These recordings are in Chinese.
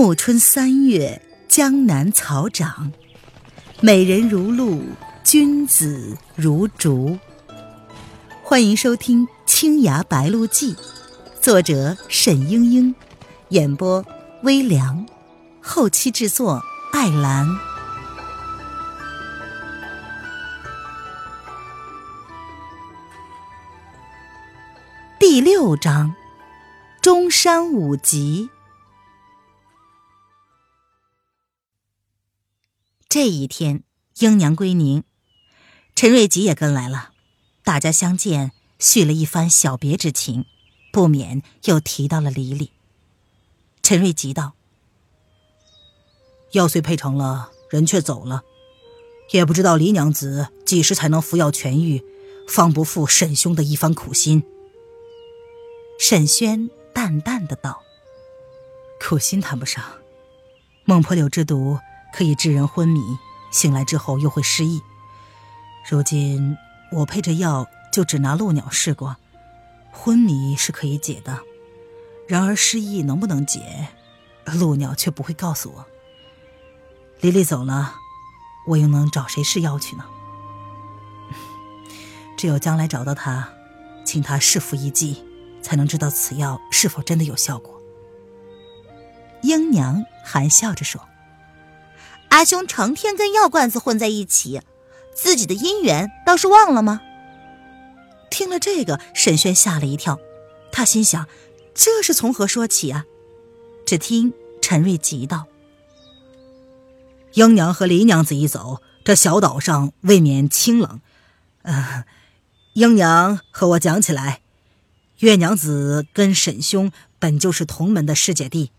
暮春三月，江南草长，美人如露，君子如竹。欢迎收听《青崖白鹿记》，作者沈英英，演播微凉，后期制作艾兰。第六章，中山五集。这一天，英娘归宁，陈瑞吉也跟来了。大家相见，叙了一番小别之情，不免又提到了李李。陈瑞吉道：“药虽配成了，人却走了，也不知道李娘子几时才能服药痊愈，方不负沈兄的一番苦心。”沈轩淡淡的道：“苦心谈不上，孟婆柳之毒。”可以致人昏迷，醒来之后又会失忆。如今我配着药，就只拿鹿鸟试过，昏迷是可以解的，然而失忆能不能解，鹭鸟却不会告诉我。黎黎走了，我又能找谁试药去呢？只有将来找到他，请他试服一剂，才能知道此药是否真的有效果。英娘含笑着说。阿兄成天跟药罐子混在一起，自己的姻缘倒是忘了吗？听了这个，沈轩吓了一跳，他心想：这是从何说起啊？只听陈瑞急道：“英娘和黎娘子一走，这小岛上未免清冷。呃，英娘和我讲起来，月娘子跟沈兄本就是同门的师姐弟，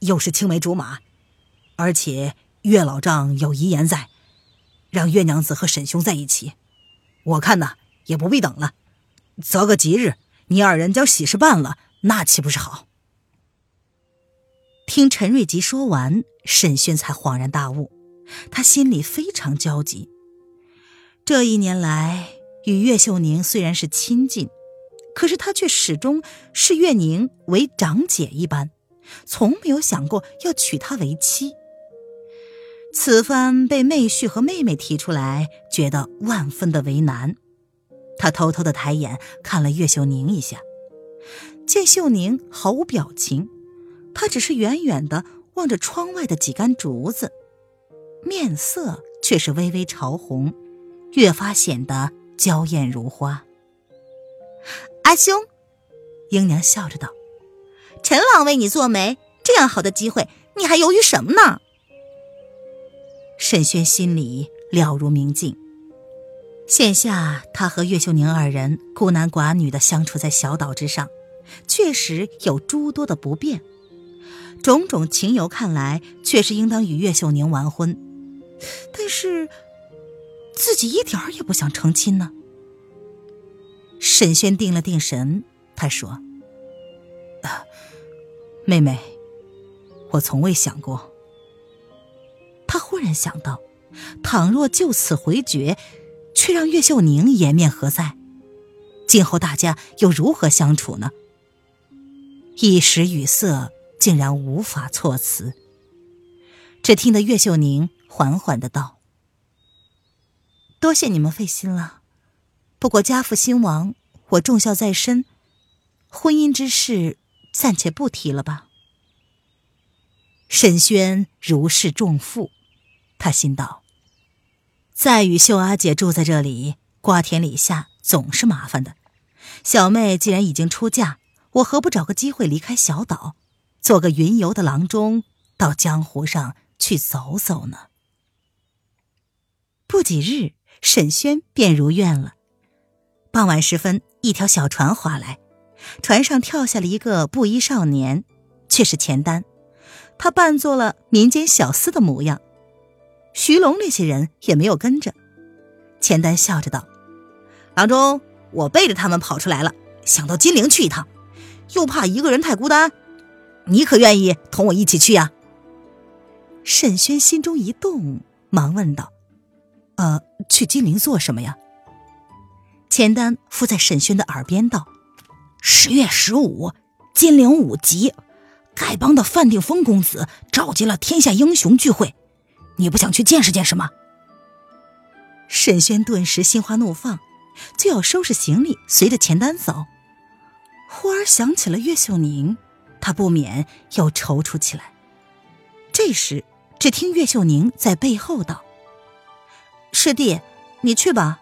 又是青梅竹马，而且……”岳老丈有遗言在，让岳娘子和沈兄在一起。我看呐，也不必等了，择个吉日，你二人将喜事办了，那岂不是好？听陈瑞吉说完，沈轩才恍然大悟，他心里非常焦急。这一年来，与岳秀宁虽然是亲近，可是他却始终视岳宁为长姐一般，从没有想过要娶她为妻。此番被妹婿和妹妹提出来，觉得万分的为难。他偷偷的抬眼看了岳秀宁一下，见秀宁毫无表情，他只是远远的望着窗外的几杆竹子，面色却是微微潮红，越发显得娇艳如花。阿兄，英娘笑着道：“陈郎为你做媒，这样好的机会，你还犹豫什么呢？”沈轩心里了如明镜。现下他和岳秀宁二人孤男寡女的相处在小岛之上，确实有诸多的不便。种种情由看来，确实应当与岳秀宁完婚，但是自己一点儿也不想成亲呢。沈轩定了定神，他说：“啊妹妹，我从未想过。”他忽然想到，倘若就此回绝，却让岳秀宁颜面何在？今后大家又如何相处呢？一时语塞，竟然无法措辞。只听得岳秀宁缓缓的道：“多谢你们费心了，不过家父兴亡，我重孝在身，婚姻之事暂且不提了吧。”沈轩如释重负。他心道：“再与秀阿姐住在这里，瓜田李下总是麻烦的。小妹既然已经出嫁，我何不找个机会离开小岛，做个云游的郎中，到江湖上去走走呢？”不几日，沈轩便如愿了。傍晚时分，一条小船划来，船上跳下了一个布衣少年，却是钱丹。他扮作了民间小厮的模样。徐龙那些人也没有跟着，钱丹笑着道：“郎中，我背着他们跑出来了，想到金陵去一趟，又怕一个人太孤单，你可愿意同我一起去呀？”沈轩心中一动，忙问道：“呃，去金陵做什么呀？”钱丹附在沈轩的耳边道：“十月十五，金陵五集，丐帮的范定峰公子召集了天下英雄聚会，你不想去见识见识吗？沈轩顿时心花怒放，就要收拾行李，随着钱丹走。忽而想起了岳秀宁，他不免又踌躇起来。这时，只听岳秀宁在背后道：“师弟，你去吧，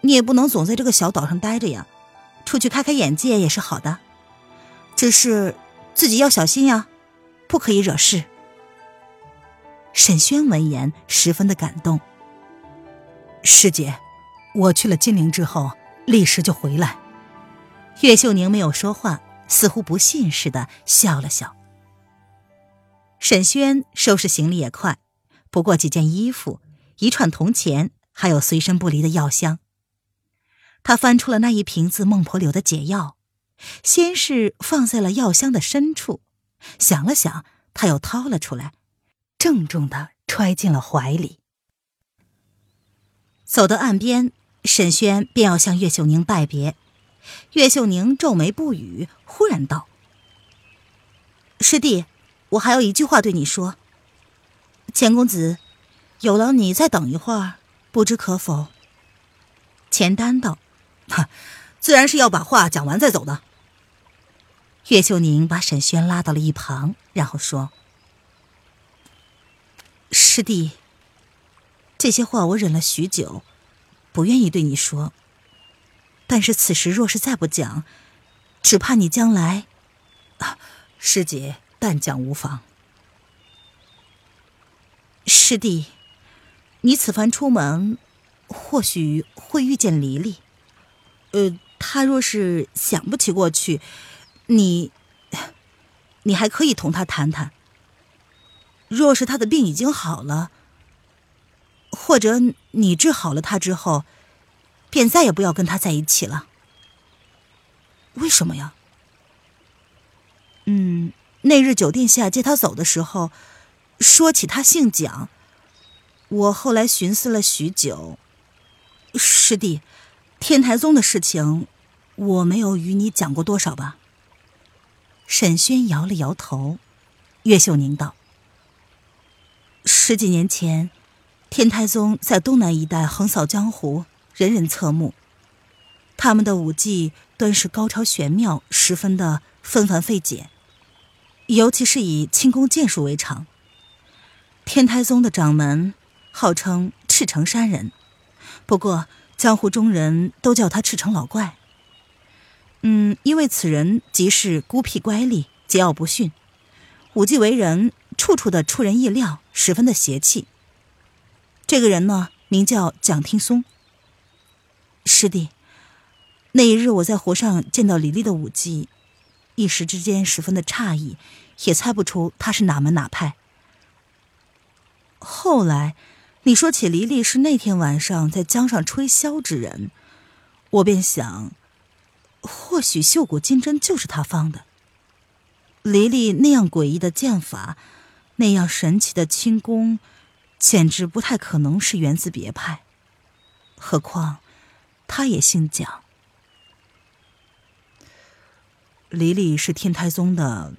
你也不能总在这个小岛上待着呀，出去开开眼界也是好的。只是自己要小心呀，不可以惹事。”沈轩闻言十分的感动。师姐，我去了金陵之后，立时就回来。岳秀宁没有说话，似乎不信似的笑了笑。沈轩收拾行李也快，不过几件衣服、一串铜钱，还有随身不离的药箱。他翻出了那一瓶子孟婆柳的解药，先是放在了药箱的深处，想了想，他又掏了出来，郑重的揣进了怀里。走到岸边，沈轩便要向岳秀宁拜别。岳秀宁皱眉不语，忽然道：“师弟，我还有一句话对你说。钱公子，有劳你再等一会儿，不知可否？”钱丹道：“哈，自然是要把话讲完再走的。”岳秀宁把沈轩拉到了一旁，然后说：“师弟。”这些话我忍了许久，不愿意对你说。但是此时若是再不讲，只怕你将来……啊，师姐，但讲无妨。师弟，你此番出门，或许会遇见黎黎。呃，他若是想不起过去，你，你还可以同他谈谈。若是他的病已经好了。或者你治好了他之后，便再也不要跟他在一起了。为什么呀？嗯，那日酒店下接他走的时候，说起他姓蒋。我后来寻思了许久，师弟，天台宗的事情，我没有与你讲过多少吧？沈轩摇了摇头。岳秀宁道：“十几年前。”天台宗在东南一带横扫江湖，人人侧目。他们的武技端是高超玄妙，十分的纷繁费解，尤其是以轻功剑术为常。天台宗的掌门号称赤城山人，不过江湖中人都叫他赤城老怪。嗯，因为此人即是孤僻乖戾，桀骜不驯，武技为人处处的出人意料，十分的邪气。这个人呢，名叫蒋听松。师弟，那一日我在湖上见到李丽的舞技，一时之间十分的诧异，也猜不出她是哪门哪派。后来你说起黎丽是那天晚上在江上吹箫之人，我便想，或许绣骨金针就是他方的。黎丽那样诡异的剑法，那样神奇的轻功。简直不太可能是源自别派，何况他也姓蒋。黎黎是天台宗的，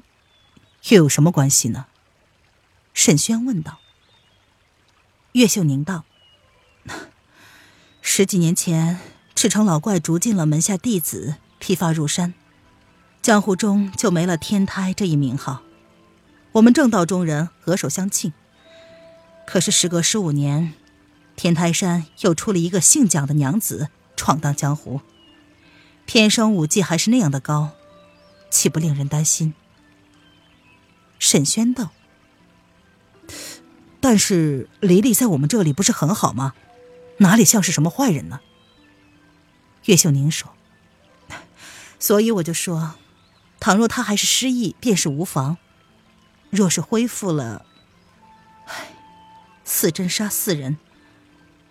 又有什么关系呢？沈轩问道。岳秀宁道：“十几年前，赤城老怪逐尽了门下弟子，披发入山，江湖中就没了天台这一名号。我们正道中人额手相庆。”可是时隔十五年，天台山又出了一个姓蒋的娘子闯荡江湖，偏生武技还是那样的高，岂不令人担心？沈轩道：“但是黎黎在我们这里不是很好吗？哪里像是什么坏人呢？”岳秀宁说：“所以我就说，倘若他还是失忆，便是无妨；若是恢复了……”唉四真杀四人，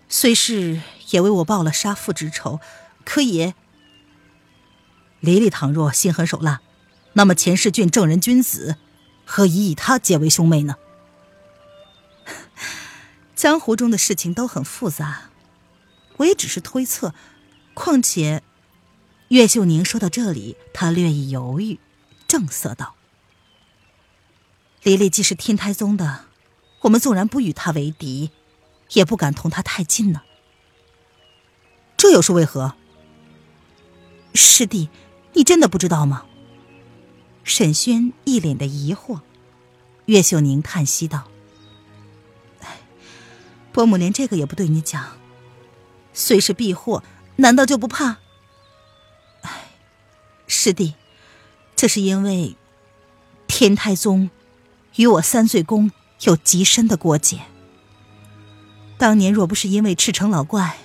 虽是也为我报了杀父之仇，可也。黎黎倘若心狠手辣，那么钱世俊正人君子，何以与他结为兄妹呢？江湖中的事情都很复杂，我也只是推测。况且，岳秀宁说到这里，他略一犹豫，正色道：“黎黎既是天台宗的，我们纵然不与他为敌，也不敢同他太近呢。这又是为何？师弟，你真的不知道吗？沈轩一脸的疑惑。岳秀宁叹息道：“哎，伯母连这个也不对你讲，虽是避祸，难道就不怕？哎，师弟，这是因为天台宗与我三岁宫有极深的过节。当年若不是因为赤城老怪，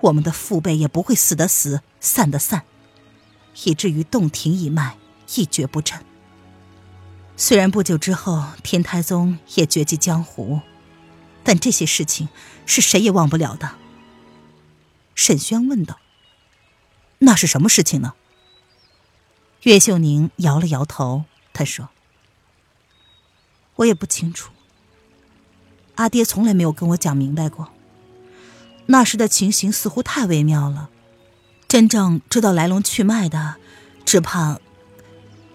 我们的父辈也不会死的死，散的散，以至于洞庭一脉一蹶不振。”虽然不久之后天台宗也绝迹江湖，但这些事情是谁也忘不了的。沈轩问道：“那是什么事情呢？”岳秀宁摇了摇头，他说：“我也不清楚。阿爹从来没有跟我讲明白过。那时的情形似乎太微妙了，真正知道来龙去脉的，只怕，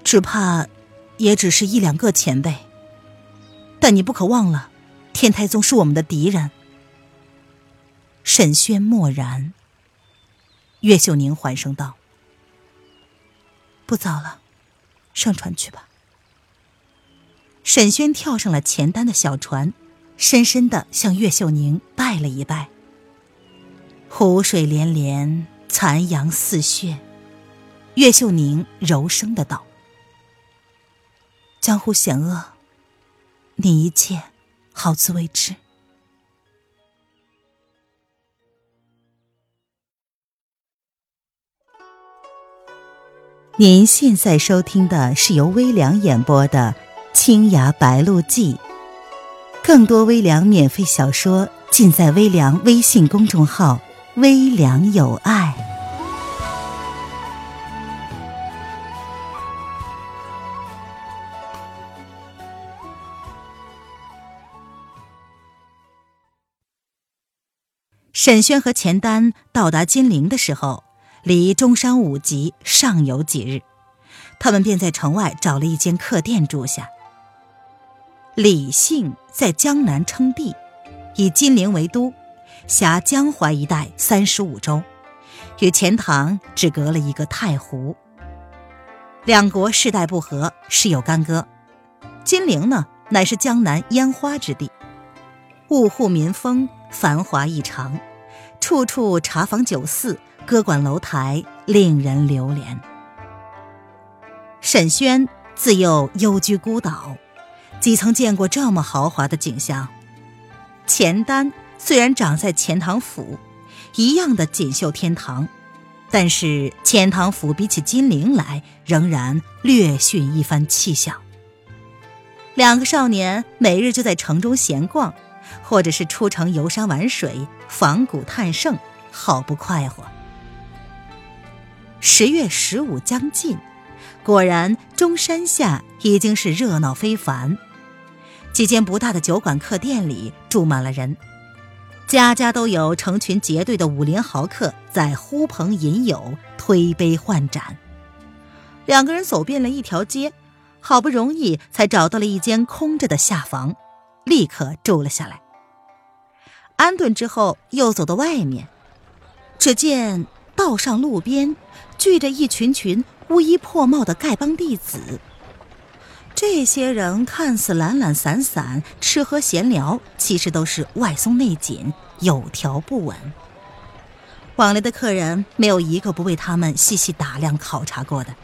只怕……”也只是一两个前辈，但你不可忘了，天台宗是我们的敌人。沈轩默然。岳秀宁缓声道：“不早了，上船去吧。”沈轩跳上了钱丹的小船，深深的向岳秀宁拜了一拜。湖水连连，残阳似血。岳秀宁柔声的道。江湖险恶，你一切好自为之。您现在收听的是由微凉演播的《青崖白鹿记》，更多微凉免费小说尽在微凉微信公众号“微凉有爱”。沈轩和钱丹到达金陵的时候，离中山五集尚有几日，他们便在城外找了一间客店住下。李姓在江南称帝，以金陵为都，辖江淮一带三十五州，与钱塘只隔了一个太湖。两国世代不和，事有干戈。金陵呢，乃是江南烟花之地，物户民风，繁华异常。处处茶坊酒肆、歌馆楼台，令人流连。沈轩自幼幽居孤岛，几曾见过这么豪华的景象。钱丹虽然长在钱塘府，一样的锦绣天堂，但是钱塘府比起金陵来，仍然略逊一番气象。两个少年每日就在城中闲逛。或者是出城游山玩水、访古探胜，好不快活。十月十五将近，果然中山下已经是热闹非凡。几间不大的酒馆、客店里住满了人，家家都有成群结队的武林豪客在呼朋引友、推杯换盏。两个人走遍了一条街，好不容易才找到了一间空着的下房，立刻住了下来。安顿之后，又走到外面，只见道上路边聚着一群群乌衣破帽的丐帮弟子。这些人看似懒懒散散，吃喝闲聊，其实都是外松内紧，有条不紊。往来的客人没有一个不为他们细细打量考察过的。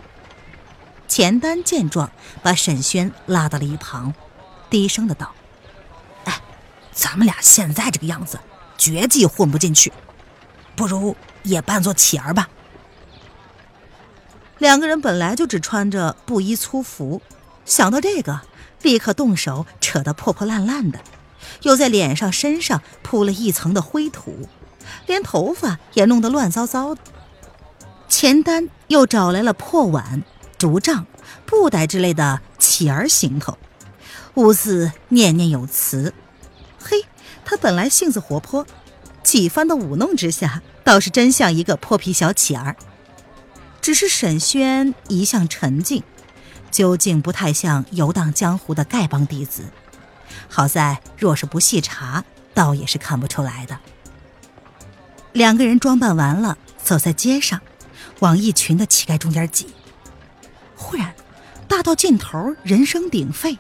钱丹见状，把沈轩拉到了一旁，低声的道。哎咱们俩现在这个样子，绝技混不进去，不如也扮作乞儿吧。两个人本来就只穿着布衣粗服，想到这个，立刻动手扯得破破烂烂的，又在脸上、身上铺了一层的灰土，连头发也弄得乱糟糟的。钱丹又找来了破碗、竹杖、布袋之类的乞儿行头，兀自念念有词。嘿，他本来性子活泼，几番的舞弄之下，倒是真像一个泼皮小乞儿。只是沈轩一向沉静，究竟不太像游荡江湖的丐帮弟子。好在若是不细查，倒也是看不出来的。两个人装扮完了，走在街上，往一群的乞丐中间挤。忽然，大道尽头人声鼎沸，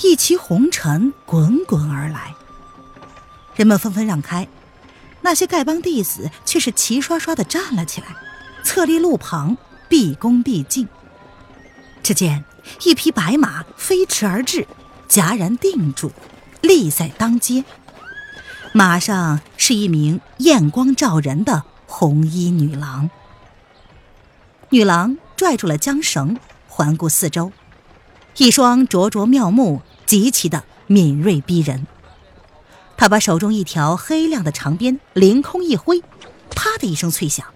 一骑红尘滚滚而来，人们纷纷让开，那些丐帮弟子却是齐刷刷的站了起来，侧立路旁，毕恭毕敬。只见一匹白马飞驰而至，戛然定住，立在当街。马上是一名艳光照人的红衣女郎。女郎拽住了缰绳，环顾四周，一双灼灼妙目极其的敏锐逼人。她把手中一条黑亮的长鞭凌空一挥，啪的一声脆响，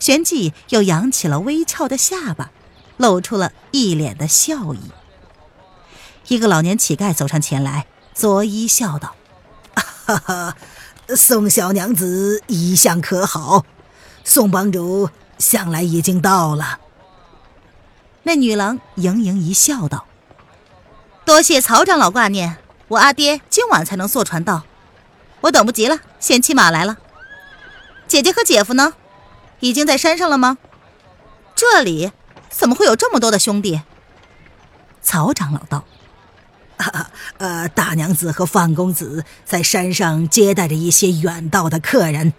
旋即又扬起了微翘的下巴，露出了一脸的笑意。一个老年乞丐走上前来，作揖笑道。哈哈，宋小娘子一向可好？宋帮主向来已经到了。那女郎盈盈一笑，道：“多谢曹长老挂念，我阿爹今晚才能坐船到，我等不及了，先骑马来了。姐姐和姐夫呢？已经在山上了吗？这里怎么会有这么多的兄弟？”曹长老道。啊，呃，大娘子和范公子在山上接待着一些远道的客人，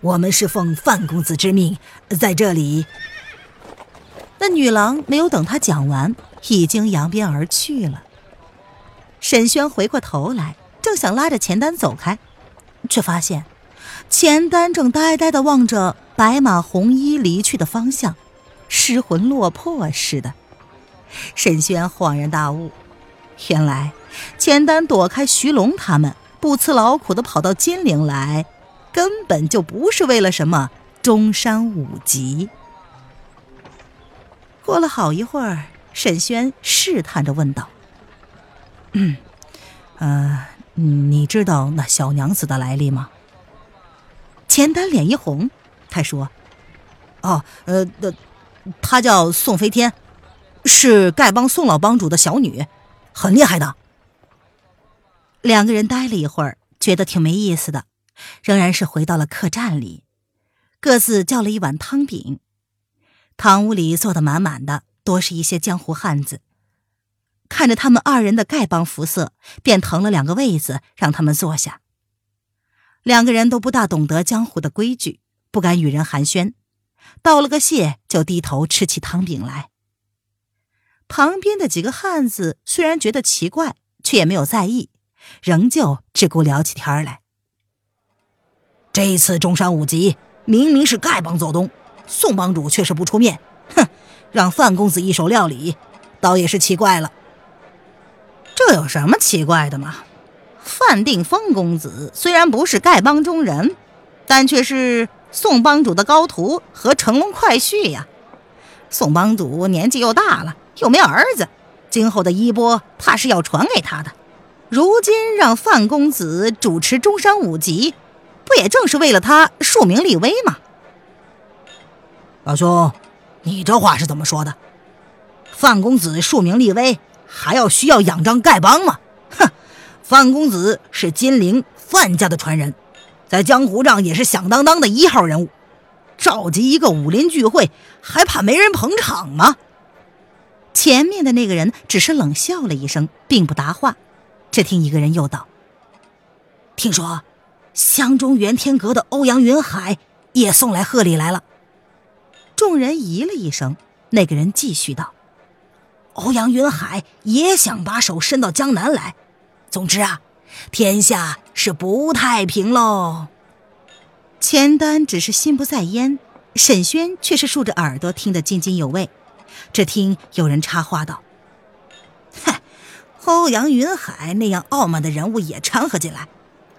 我们是奉范公子之命在这里。那女郎没有等他讲完，已经扬鞭而去了。沈轩回过头来，正想拉着钱丹走开，却发现钱丹正呆呆的望着白马红衣离去的方向，失魂落魄似的。沈轩恍然大悟。原来，钱丹躲开徐龙他们，不辞劳苦的跑到金陵来，根本就不是为了什么中山五级。过了好一会儿，沈轩试探着问道：“嗯，呃，你知道那小娘子的来历吗？”钱丹脸一红，他说：“哦，呃，她叫宋飞天，是丐帮宋老帮主的小女。”很厉害的。两个人待了一会儿，觉得挺没意思的，仍然是回到了客栈里，各自叫了一碗汤饼。堂屋里坐得满满的，多是一些江湖汉子。看着他们二人的丐帮服色，便腾了两个位子让他们坐下。两个人都不大懂得江湖的规矩，不敢与人寒暄，道了个谢，就低头吃起汤饼来。旁边的几个汉子虽然觉得奇怪，却也没有在意，仍旧只顾聊起天来。这一次中山五级明明是丐帮做东，宋帮主却是不出面，哼，让范公子一手料理，倒也是奇怪了。这有什么奇怪的嘛？范定峰公子虽然不是丐帮中人，但却是宋帮主的高徒和乘龙快婿呀。宋帮主年纪又大了。又没儿子，今后的衣钵怕是要传给他的。如今让范公子主持中山五级，不也正是为了他树名立威吗？老兄，你这话是怎么说的？范公子树名立威，还要需要仰仗丐帮吗？哼，范公子是金陵范家的传人，在江湖上也是响当当的一号人物。召集一个武林聚会，还怕没人捧场吗？前面的那个人只是冷笑了一声，并不答话。只听一个人又道：“听说湘中元天阁的欧阳云海也送来贺礼来了。”众人咦了一声。那个人继续道：“欧阳云海也想把手伸到江南来。总之啊，天下是不太平喽。”钱丹只是心不在焉，沈轩却是竖着耳朵听得津津有味。只听有人插话道：“哼，欧阳云海那样傲慢的人物也掺和进来，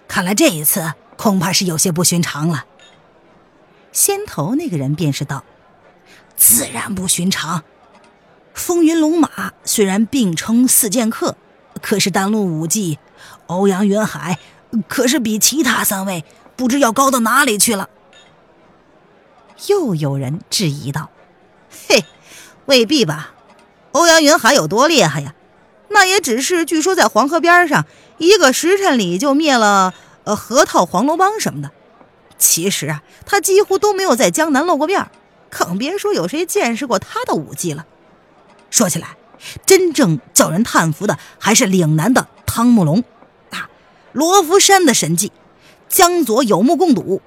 看来这一次恐怕是有些不寻常了。”先头那个人便是道：“自然不寻常。风云龙马虽然并称四剑客，可是单论武技，欧阳云海可是比其他三位不知要高到哪里去了。”又有人质疑道：“嘿。”未必吧，欧阳云海有多厉害呀？那也只是据说在黄河边上一个时辰里就灭了呃河套黄龙帮什么的。其实啊，他几乎都没有在江南露过面，更别说有谁见识过他的武技了。说起来，真正叫人叹服的还是岭南的汤木龙，罗浮山的神技，江左有目共睹，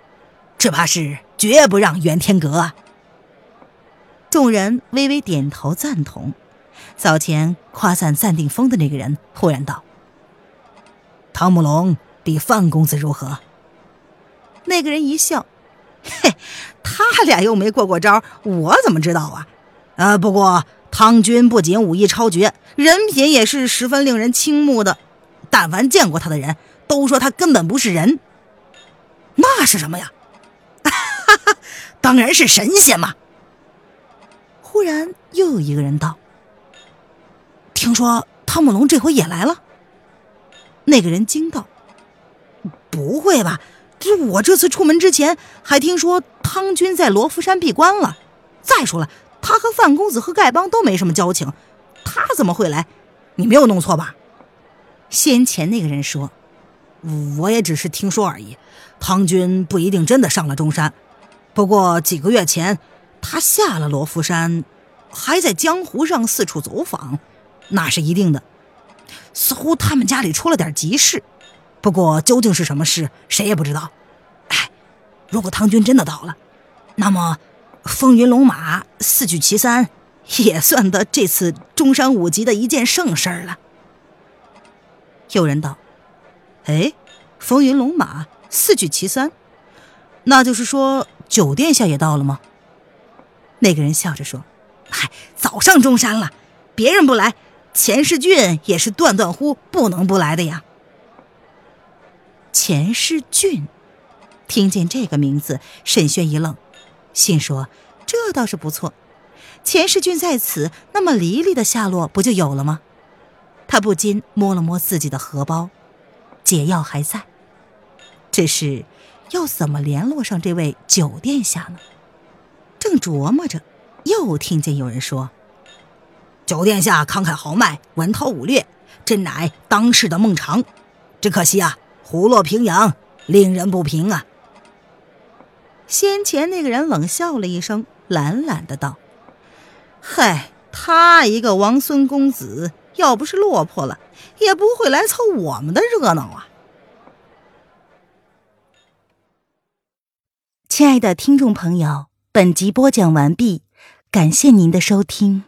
这怕是绝不让袁天阁啊。众人微微点头赞同。早前夸赞暂定风的那个人忽然道：“汤姆龙比范公子如何？”那个人一笑：“嘿，他俩又没过过招，我怎么知道啊？呃，不过汤君不仅武艺超绝，人品也是十分令人倾慕的。但凡见过他的人都说他根本不是人。那是什么呀？哈哈，当然是神仙嘛！”忽然又有一个人道。听说汤姆龙这回也来了。那个人惊道：“不会吧？这我这次出门之前还听说汤君在罗浮山闭关了。再说了，他和范公子和丐帮都没什么交情，他怎么会来？你没有弄错吧？”先前那个人说：“我也只是听说而已。汤君不一定真的上了中山，不过几个月前他下了罗浮山，还在江湖上四处走访。”那是一定的，似乎他们家里出了点急事，不过究竟是什么事，谁也不知道。哎，如果唐军真的到了，那么风云龙马四举其三，也算得这次中山五级的一件盛事了。有人道：“哎，风云龙马四举其三，那就是说九殿下也到了吗？”那个人笑着说：“嗨，早上中山了，别人不来。”钱世俊也是断断乎不能不来的呀。钱世俊，听见这个名字，沈轩一愣，心说：“这倒是不错。钱世俊在此，那么黎黎的下落不就有了吗？”他不禁摸了摸自己的荷包，解药还在，只是要怎么联络上这位九殿下呢？正琢磨着，又听见有人说。九殿下慷慨豪迈，文韬武略，真乃当世的孟尝。只可惜啊，虎落平阳，令人不平啊。先前那个人冷笑了一声，懒懒的道：“嗨，他一个王孙公子，要不是落魄了，也不会来凑我们的热闹啊。”亲爱的听众朋友，本集播讲完毕，感谢您的收听。